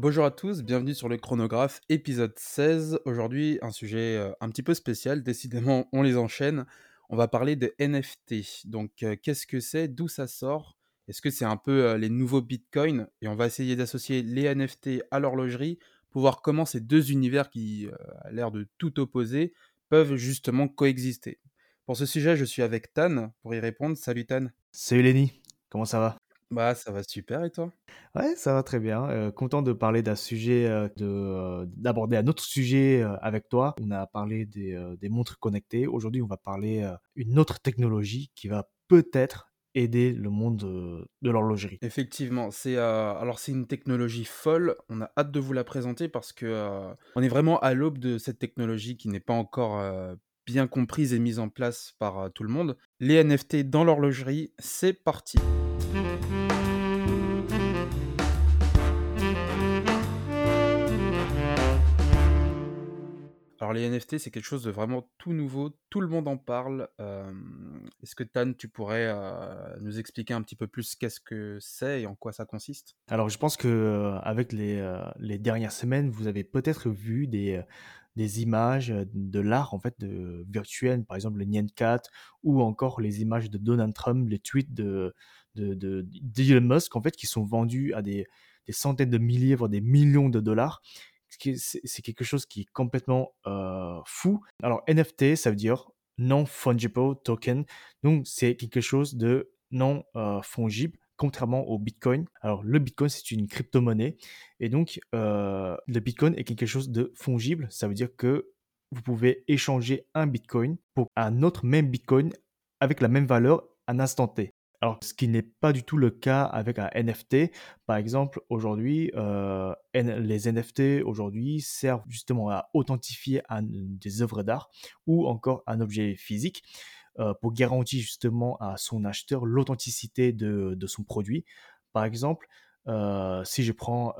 Bonjour à tous, bienvenue sur le chronographe, épisode 16. Aujourd'hui, un sujet euh, un petit peu spécial, décidément, on les enchaîne. On va parler de NFT. Donc, euh, qu'est-ce que c'est? D'où ça sort? Est-ce que c'est un peu euh, les nouveaux bitcoins? Et on va essayer d'associer les NFT à l'horlogerie pour voir comment ces deux univers qui ont l'air de tout opposer peuvent justement coexister. Pour ce sujet, je suis avec Tan pour y répondre. Salut Tan. Salut Lenny, comment ça va? Bah, ça va super et toi? Ouais, ça va très bien. Euh, content de parler d'un sujet, euh, de, euh, d'aborder un autre sujet avec toi. On a parlé des, des montres connectées. Aujourd'hui, on va parler une autre technologie qui va peut-être aider le monde de l'horlogerie. Effectivement, c'est euh, alors c'est une technologie folle. On a hâte de vous la présenter parce que euh, on est vraiment à l'aube de cette technologie qui n'est pas encore euh, bien comprise et mise en place par tout le monde. Les NFT dans l'horlogerie, c'est parti. Alors les NFT, c'est quelque chose de vraiment tout nouveau, tout le monde en parle. Est-ce que Tan, tu pourrais nous expliquer un petit peu plus qu'est-ce que c'est et en quoi ça consiste? Alors, je pense que avec les, dernières semaines, vous avez peut-être vu des, images de l'art en fait de virtuel, par exemple le Nyan Cat, ou encore les images de Donald Trump, les tweets de, d'Elon Musk en fait qui sont vendus à des, des centaines de milliers voire des millions de dollars. C'est quelque chose qui est complètement euh, fou. Alors NFT, ça veut dire non fungible token, donc c'est quelque chose de non euh, fongible contrairement au Bitcoin. Alors, le Bitcoin, c'est une crypto-monnaie. Et donc, euh, le Bitcoin est quelque chose de fongible. Ça veut dire que vous pouvez échanger un Bitcoin pour un autre même Bitcoin avec la même valeur à instant T. Alors, ce qui n'est pas du tout le cas avec un NFT. Par exemple, aujourd'hui, euh, les NFT aujourd'hui servent justement à authentifier des œuvres d'art ou encore un objet physique euh, pour garantir justement à son acheteur l'authenticité de, son produit. Par exemple, euh, si je prends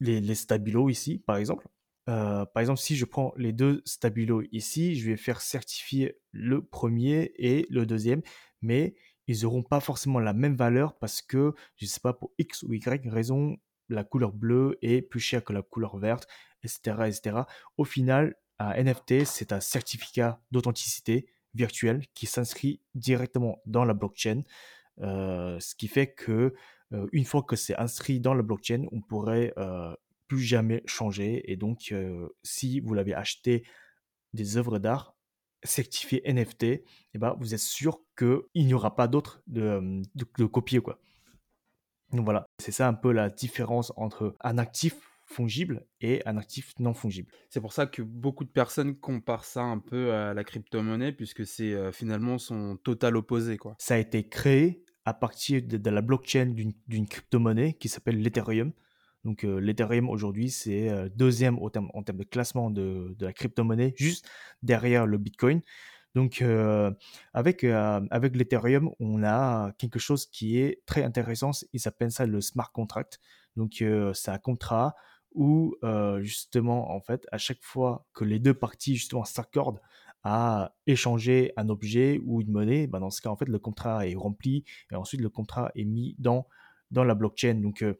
les, les stabilos ici, par exemple, par exemple, si je prends les deux stabilos ici, je vais faire certifier le premier et le deuxième, mais ils n'auront pas forcément la même valeur parce que, je ne sais pas, pour X ou Y raison, la couleur bleue est plus chère que la couleur verte, etc. etc. Au final, un NFT, c'est un certificat d'authenticité virtuel qui s'inscrit directement dans la blockchain, euh, ce qui fait que euh, une fois que c'est inscrit dans la blockchain, on pourrait euh, plus jamais changer. Et donc, euh, si vous l'avez acheté des œuvres d'art certifiées NFT, eh ben, vous êtes sûr qu'il n'y aura pas d'autres de, euh, de, de copier. Quoi. Donc voilà, c'est ça un peu la différence entre un actif fongible et un actif non fongible. C'est pour ça que beaucoup de personnes comparent ça un peu à la crypto-monnaie puisque c'est euh, finalement son total opposé quoi. Ça a été créé à partir de, de la blockchain d'une d'une crypto-monnaie qui s'appelle l'Ethereum. Donc l'Ethereum aujourd'hui c'est deuxième au terme, en termes de classement de, la crypto-monnaie, juste derrière le Bitcoin. Donc avec, avec l'Ethereum, on a quelque chose qui est très intéressant, ils s'appellent ça le smart contract. Donc c'est un contrat où justement en fait à chaque fois que les deux parties justement s'accordent à échanger un objet ou une monnaie, ben dans ce cas en fait le contrat est rempli et ensuite le contrat est mis dans dans la blockchain. Donc euh,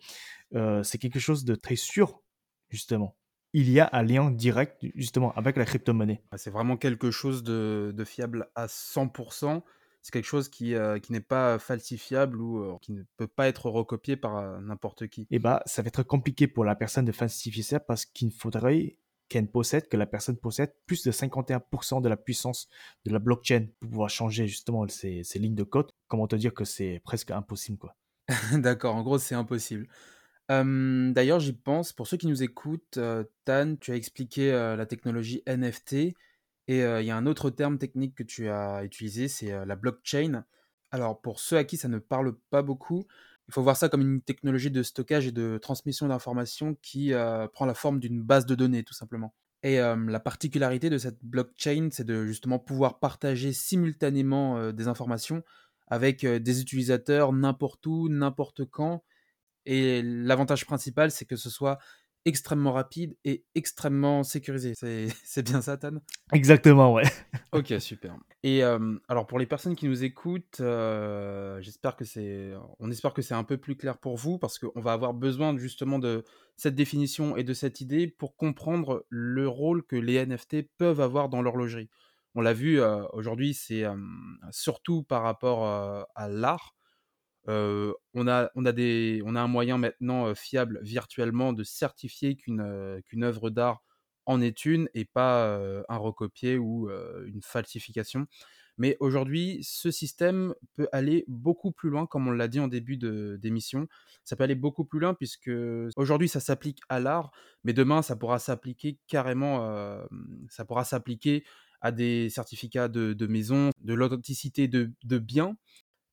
euh, c'est quelque chose de très sûr justement. Il y a un lien direct justement avec la crypto-monnaie. C'est vraiment quelque chose de, de fiable à 100%. C'est quelque chose qui, euh, qui n'est pas falsifiable ou euh, qui ne peut pas être recopié par n'importe qui. Et bah ça va être compliqué pour la personne de falsifier ça parce qu'il faudrait qu'elle possède, que la personne possède plus de 51% de la puissance de la blockchain pour pouvoir changer justement ces, ces lignes de code. Comment te dire que c'est presque impossible quoi. D'accord, en gros c'est impossible. D'ailleurs j'y pense, pour ceux qui nous écoutent, Tan, tu as expliqué la technologie NFT et il y a un autre terme technique que tu as utilisé, c'est la blockchain. Alors pour ceux à qui ça ne parle pas beaucoup, Il faut voir ça comme une technologie de stockage et de transmission d'informations qui, prend la forme d'une base de données, tout simplement. Et la particularité de cette blockchain, c'est de justement pouvoir partager simultanément, des informations avec, des utilisateurs n'importe où, n'importe quand et l'avantage principal, c'est que ce soit extrêmement rapide et extrêmement sécurisé. C'est bien ça, Tan? Exactement, ouais. OK, super. Et alors pour les personnes qui nous écoutent, j'espère que c'est on espère que c'est un peu plus clair pour vous parce qu'on va avoir besoin justement de cette définition et de cette idée pour comprendre le rôle que les NFT peuvent avoir dans l'horlogerie. On l'a vu, aujourd'hui, c'est, surtout par rapport, à l'art. On a un moyen maintenant, fiable virtuellement de certifier qu'une, œuvre d'art en est une et pas, un recopié ou, une falsification. Mais aujourd'hui, ce système peut aller beaucoup plus loin, comme on l'a dit en début d'émission. Ça peut aller beaucoup plus loin puisque aujourd'hui ça s'applique à l'art, mais demain ça pourra s'appliquer carrément, ça pourra s'appliquer à des certificats de de maison, de l'authenticité de de biens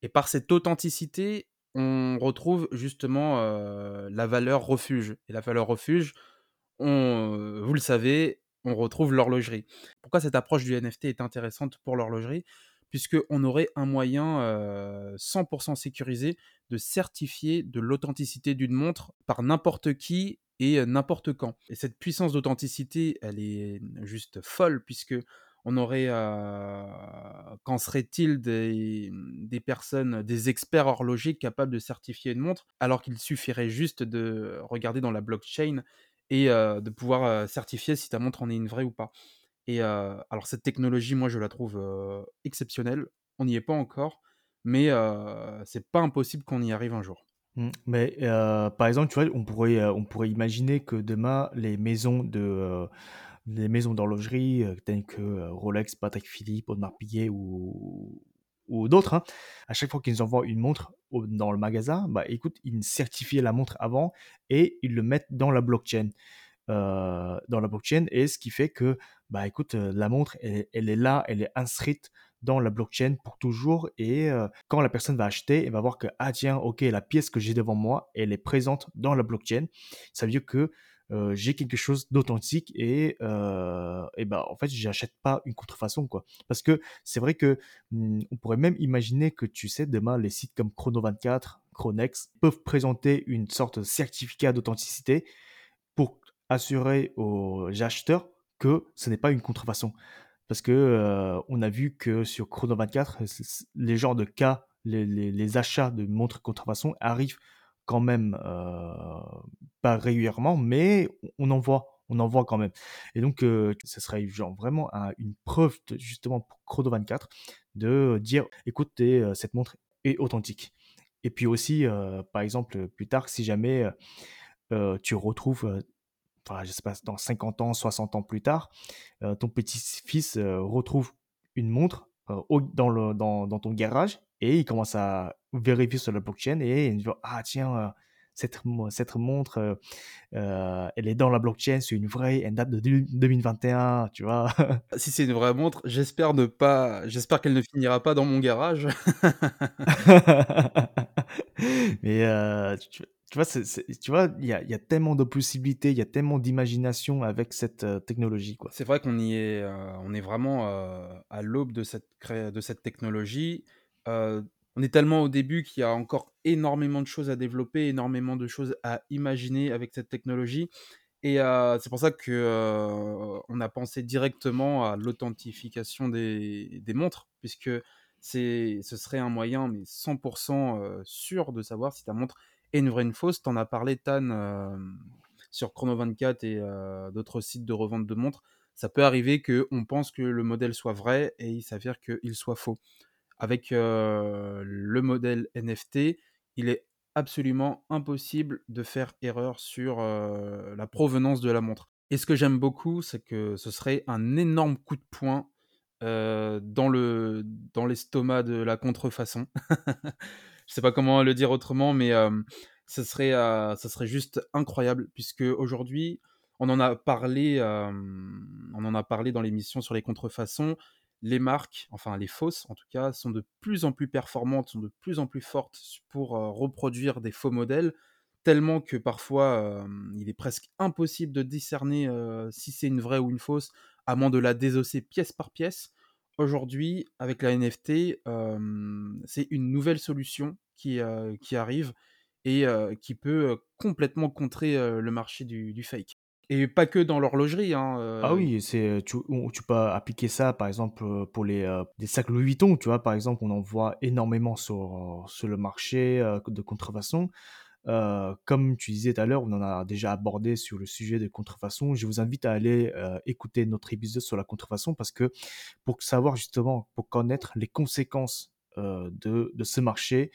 et par cette authenticité, on retrouve justement, heu, la valeur refuge et la valeur refuge, on, heu, vous le savez, on retrouve l'horlogerie. Pourquoi cette approche du NFT est intéressante pour l'horlogerie? Puisqu'on aurait un moyen, heu, 100 sécurisé de certifier de l'authenticité d'une montre par n'importe qui et n'importe quand. Et cette puissance d'authenticité, elle est juste folle puisque on aurait, heu, qu'en serait-il des, mmh, des personnes, des experts horlogers capables de certifier une montre, alors qu'il suffirait juste de regarder dans la blockchain et heu, de pouvoir, heu, certifier si ta montre en est une vraie ou pas? Et alors cette technologie, moi, je la trouve, exceptionnelle. On n'y est pas encore, mais c'est pas impossible qu'on y arrive un jour. Mmh, mais par exemple, tu vois, on pourrait, imaginer que demain, les maisons de, les maisons d'horlogerie, heu, telles que, heu, Rolex, Patek Philippe, Audemars Piguet ou d'autres, hein, à chaque fois qu'ils envoient une montre dans le magasin, bah, écoute, ils certifient la montre avant et ils le mettent dans la blockchain heu, dans la blockchain et ce qui fait que, bah, écoute, heu, la montre, elle est là, elle est inscrite dans la blockchain pour toujours et quand la personne va acheter, elle va voir que: «Ah tiens, OK, la pièce que j'ai devant moi, elle est présente dans la blockchain». Ça veut dire que, heu, j'ai quelque chose d'authentique et heu et bah, en fait, j'achète pas une contrefaçon, quoi. Parce que c'est vrai que, mmh, on pourrait même imaginer que, tu sais, demain, les sites comme Chrono24, Chronex peuvent présenter une sorte de certificat d'authenticité pour assurer aux acheteurs que ce n'est pas une contrefaçon. Parce que, heu, on a vu que sur Chrono24, c c les genres de cas, les les achats de montres contrefaçon arrivent quand même, heu, pas régulièrement, mais on en voit on en voit quand même. Et donc, heu, ce serait genre vraiment un une preuve justement pour Chrono24 de dire: «Écoutez, heu, cette montre est authentique». Et puis aussi, par exemple, plus tard, si jamais, tu retrouves, enfin, je sais pas, dans 50 ans, 60 ans plus tard, ton petit-fils, retrouve une montre, au dans le dans dans ton garage et il commence à vérifier sur la blockchain et il voit: «Ah tiens, heu, cette mon cette montre, heu, elle est dans la blockchain, c'est une vraie, elle date de deux 2021», tu vois? Si c'est une vraie montre, j'espère ne pas j'espère qu'elle ne finira pas dans mon garage. Mais tu tu vois, tu vois, il y a tellement de possibilités, il y a tellement d'imagination avec cette, heu, technologie, quoi. C'est vrai qu'on y est, heu, on est vraiment, heu, à l'aube de cette de cette technologie. On est tellement au début qu'il y a encore énormément de choses à développer, énormément de choses à imaginer avec cette technologie et c'est pour ça que, on a pensé directement à l'authentification des des montres puisque c'est ce serait un moyen, mais 100 heu, sûr de savoir si ta montre est une vraie, une fausse. Tu en as parlé Tan, hem, sur Chrono24 et heu, d'autres sites de revente de montres. Ça peut arriver qu'on pense que le modèle soit vrai et il s'avère qu'il soit faux. Avec, heu, le modèle NFT, il est absolument impossible de faire erreur sur, la provenance de la montre. Et ce que j'aime beaucoup, c'est que ce serait un énorme coup de poing, dans l'estomac de la contrefaçon. Je sais pas comment le dire autrement, mais, hem, ce serait, ce serait juste incroyable puisque aujourd'hui, on en a parlé, hem, on en a parlé dans l'émission sur les contrefaçons les marques, enfin les fausses en tout cas, sont de plus en plus performantes, sont de plus en plus fortes pour euh, reproduire des faux modèles, tellement que parfois euh, il est presque impossible de discerner euh, si c'est une vraie ou une fausse, à moins de la désosser pièce par pièce. Aujourd'hui, avec la NFT, c'est une nouvelle solution qui, qui arrive et qui peut complètement contrer le marché du, du fake. Et pas que dans l'horlogerie, hein, Ah oui, c'est tu tu peux appliquer ça, par exemple, pour les, des sacs Louis Vuitton, tu vois? Par exemple, on en voit énormément sur, sur le marché, de contrefaçon. Heu, comme tu disais tout à l'heure, on en a déjà abordé sur le sujet de contrefaçon. Je vous invite à aller, heu, écouter notre épisode sur la contrefaçon parce que pour savoir justement, pour connaître les conséquences, heu, de de ce marché,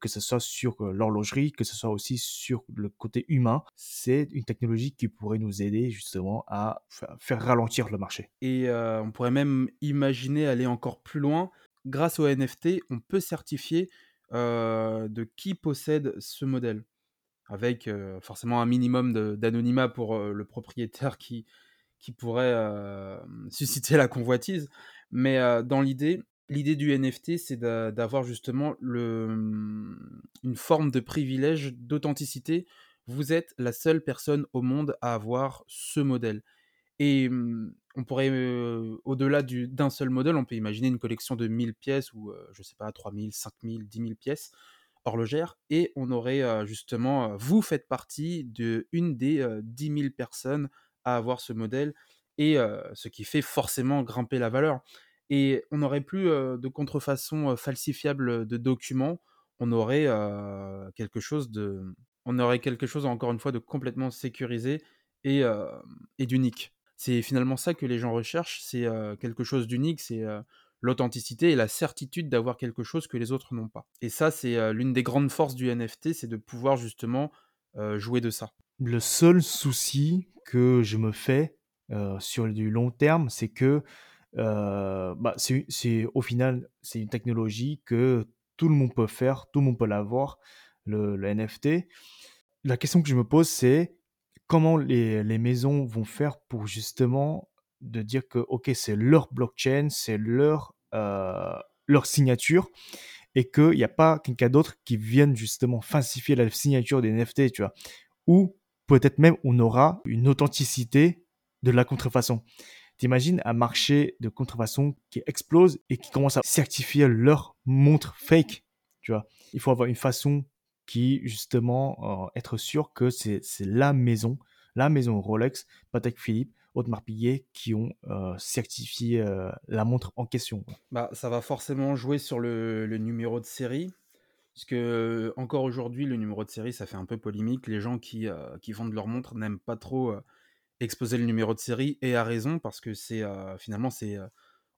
que ce soit sur, l'horlogerie, que ce soit aussi sur le côté humain, c'est une technologie qui pourrait nous aider justement à fa faire ralentir le marché. et on pourrait même imaginer aller encore plus loin. Grâce aux NFT, on peut certifier, heu, de qui possède ce modèle. Avec, heu, forcément un minimum d'anonymat pour, heu, le propriétaire qui qui pourrait, susciter la convoitise. Mais, dans l'idée l'idée du NFT, c'est d'a d'avoir justement mmh, une forme de privilège d'authenticité. Vous êtes la seule personne au monde à avoir ce modèle et mmh, on pourrait, au-delà du d'un seul modèle, on peut imaginer une collection de 1000 pièces ou, je sais pas 3000-5000-10 000 pièces horlogères et on aurait, justement, vous faites partie d'une des, heu, 10 000 personnes à avoir ce modèle et ce qui fait forcément grimper la valeur et on n'aurait plus, de contrefaçon, falsifiable, de documents. On aurait, quelque chose de on aurait encore une fois de complètement sécurisé et d'unique. C'est finalement ça que les gens recherchent, c'est, quelque chose d'unique, c'est, l'authenticité et la certitude d'avoir quelque chose que les autres n'ont pas. Et ça, c'est, l'une des grandes forces du NFT, c'est de pouvoir justement, jouer de ça. Le seul souci que je me fais, sur du long terme, c'est que, bah, c'est au final, c'est une technologie que tout le monde peut faire, tout le monde peut l'avoir, le NFT. La question que je me pose, c'est comment les les maisons vont faire pour justement de dire que, OK, c'est leur blockchain, c'est leur, heu, leur signature et qu'il y a pas quelqu'un d'autre qui vienne justement falsifier la signature des NFT, tu vois? Ou peut-être même on aura une authenticité de la contrefaçon. T'imagines un marché de contrefaçon qui explose et qui commence à certifier leurs montres fake, tu vois? Il faut avoir une façon qui justement, heu, être sûr que c'est la maison, la maison Rolex, Patek Philippe, Audemars Piguet qui ont, heu, certifié, heu, la montre en question. Bah, ça va forcément jouer sur le numéro de série, parce que, encore aujourd'hui, le numéro de série, ça fait un peu polémique. Les gens qui, qui vendent leurs montres n'aiment pas trop, exposer le numéro de série et à raison parce que c'est, finalement, c'est,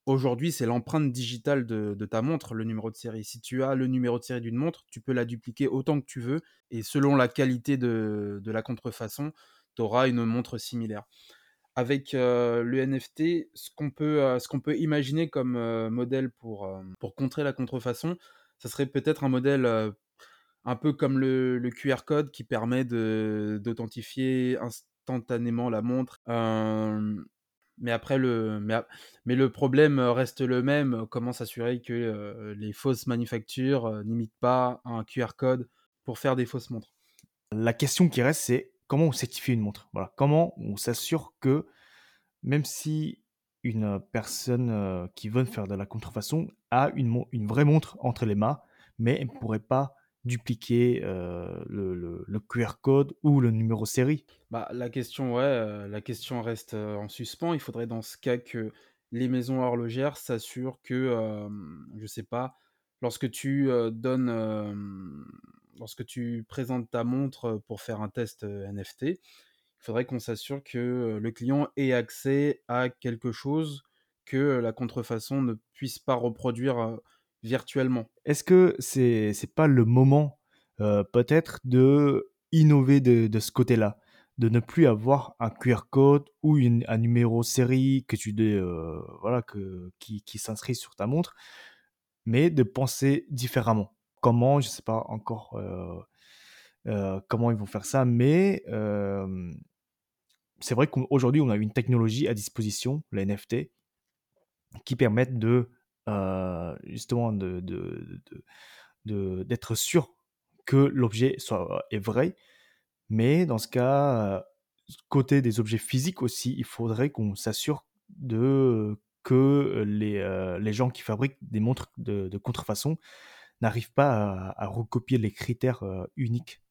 aujourd'hui, c'est l'empreinte digitale de ta montre, le numéro de série. Si tu as le numéro de série d'une montre, tu peux la dupliquer autant que tu veux et selon la qualité de la contrefaçon, tu auras une montre similaire. Avec, heu, le NFT, ce qu'on peut, heu, ce qu'on peut imaginer comme, heu, modèle pour, contrer la contrefaçon, ça serait peut-être un modèle, un peu comme le QR code qui permet d'authentifier instantanément la montre. Mais après le problème, reste le même. Comment s'assurer que, heu, les fausses manufactures, n'imitent pas un QR code pour faire des fausses montres? La question qui reste, c'est comment on certifie une montre? Comment on s'assure que même si une, personne, qui veut faire de la contrefaçon a une une vraie montre entre les mains, mais elle ne pourrait pas dupliquer, heu, le QR code ou le numéro série. Bah, la question, question reste, heu, en suspens. Il faudrait dans ce cas que les maisons horlogères s'assurent que, je sais pas, lorsque tu, donnes, lorsque tu présentes ta montre, pour faire un test, NFT, il faudrait qu'on s'assure que, le client ait accès à quelque chose que, la contrefaçon ne puisse pas reproduire, virtuellement. Est-ce que c'est c'est pas le moment, heu, peut-être de innover de de ce côté-là? De ne plus avoir un QR code ou un numéro série que tu heu, voilà que qui s'inscrit sur ta montre, mais de penser différemment? Comment? Je sais pas encore, heu, comment ils vont faire ça, mais c'est vrai qu'aujourd'hui, on a une technologie à disposition, les NFT, qui permettent de, euh, justement de d'être sûr que l'objet soit est vrai. Mais dans ce cas, heu, côté des objets physiques aussi, il faudrait qu'on s'assure de que les, heu, les gens qui fabriquent des montres de contrefaçon n'arrivent pas à recopier les critères, uniques.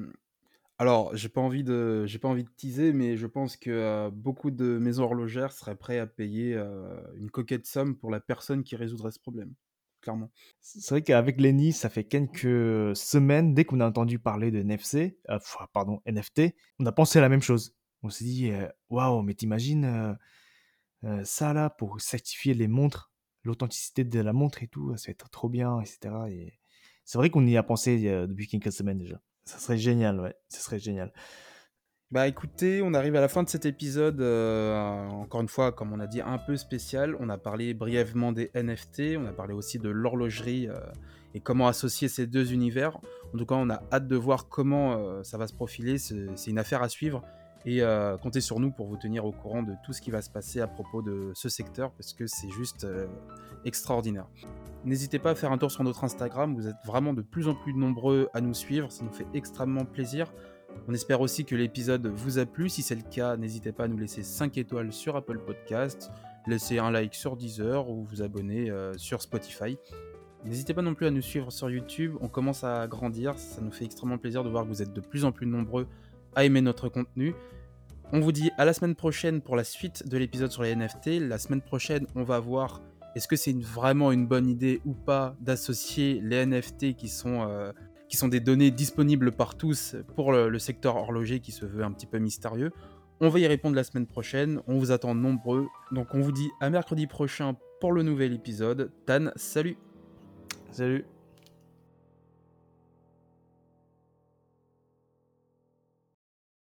Alors, j'ai pas envie de j'ai pas envie de teaser, mais je pense que, heu, beaucoup de maisons horlogères seraient prêts à payer, heu, une coquette somme pour la personne qui résoudrait ce problème, clairement. C'est vrai qu'avec Lenny, ça fait quelques semaines, dès qu'on a entendu parler de NFC, heu, enfin pardon, NFT, on a pensé à la même chose. On s'est dit, «Waouh, mais tu imagines, heu heu, ça là pour certifier les montres, l'authenticité de la montre et tout, ça va être trop bien» et cetera et c'est vrai qu'on y a pensé, depuis quelques semaines déjà. Ça serait génial, ouais, ça serait génial. Bah, écoutez, on arrive à la fin de cet épisode, heu, encore une fois, comme on a dit, un peu spécial. On a parlé brièvement des NFT, on a parlé aussi de l'horlogerie, heu, et comment associer ces 2 univers. En tout cas, on a hâte de voir comment, heu, ça va se profiler. C'est une affaire à suivre et heu, comptez sur nous pour vous tenir au courant de tout ce qui va se passer à propos de ce secteur parce que c'est juste, heu, extraordinaire. N'hésitez pas à faire un tour sur notre Instagram, vous êtes vraiment de plus en plus nombreux à nous suivre, ça nous fait extrêmement plaisir. On espère aussi que l'épisode vous a plu. Si c'est le cas, n'hésitez pas à nous laisser 5 étoiles sur Apple Podcast, laisser un like sur Deezer ou vous abonner euh, sur Spotify. N'hésitez pas non plus à nous suivre sur YouTube, on commence à grandir, ça nous fait extrêmement plaisir de voir que vous êtes de plus en plus nombreux aimer notre contenu. On vous dit à la semaine prochaine pour la suite de l'épisode sur les NFT. La semaine prochaine, on va voir est-ce que c'est vraiment une bonne idée ou pas d'associer les NFT qui sont, euh, qui sont des données disponibles par tous pour le, secteur horloger qui se veut un petit peu mystérieux On va y répondre la semaine prochaine, on vous attend nombreux. Donc on vous dit à mercredi prochain pour le nouvel épisode. Tan, salut Salut